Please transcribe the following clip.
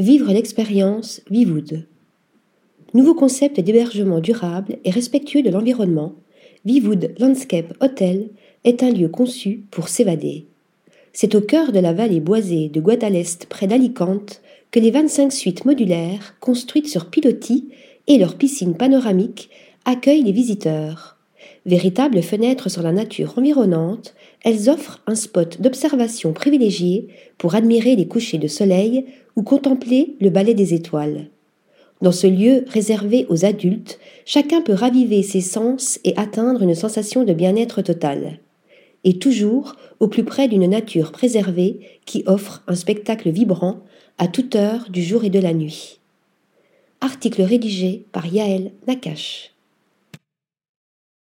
Vivre l'expérience Vivood. Nouveau concept d'hébergement durable et respectueux de l'environnement, Vivood Landscape Hotel est un lieu conçu pour s'évader. C'est au cœur de la vallée boisée de Guadalest près d'Alicante que les 25 suites modulaires, construites sur pilotis et leurs piscines panoramiques, accueillent les visiteurs. Véritables fenêtres sur la nature environnante, elles offrent un spot d'observation privilégié pour admirer les couchers de soleil ou contempler le balai des étoiles. Dans ce lieu réservé aux adultes, chacun peut raviver ses sens et atteindre une sensation de bien-être total. Et toujours au plus près d'une nature préservée qui offre un spectacle vibrant à toute heure du jour et de la nuit. Article rédigé par Yaël Nakache.